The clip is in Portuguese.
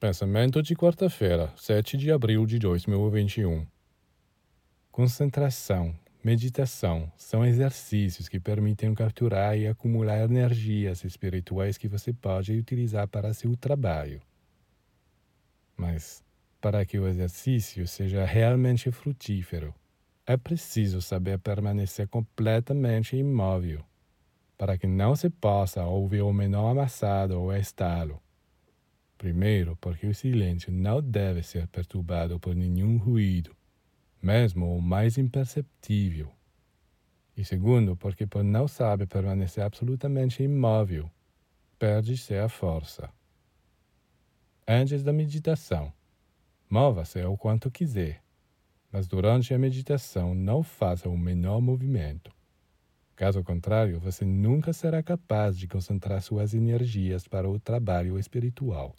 Pensamento de quarta-feira, 7 de abril de 2021. Concentração, meditação são exercícios que permitem capturar e acumular energias espirituais que você pode utilizar para seu trabalho. Mas, para que o exercício seja realmente frutífero, é preciso saber permanecer completamente imóvel, para que não se possa ouvir o menor amassado ou estalo Primeiro, porque o silêncio não deve ser perturbado por nenhum ruído, mesmo o mais imperceptível. E segundo, porque por não saber permanecer absolutamente imóvel, perde-se a força. Antes da meditação, mova-se o quanto quiser, mas durante a meditação não faça o menor movimento. Caso contrário, você nunca será capaz de concentrar suas energias para o trabalho espiritual.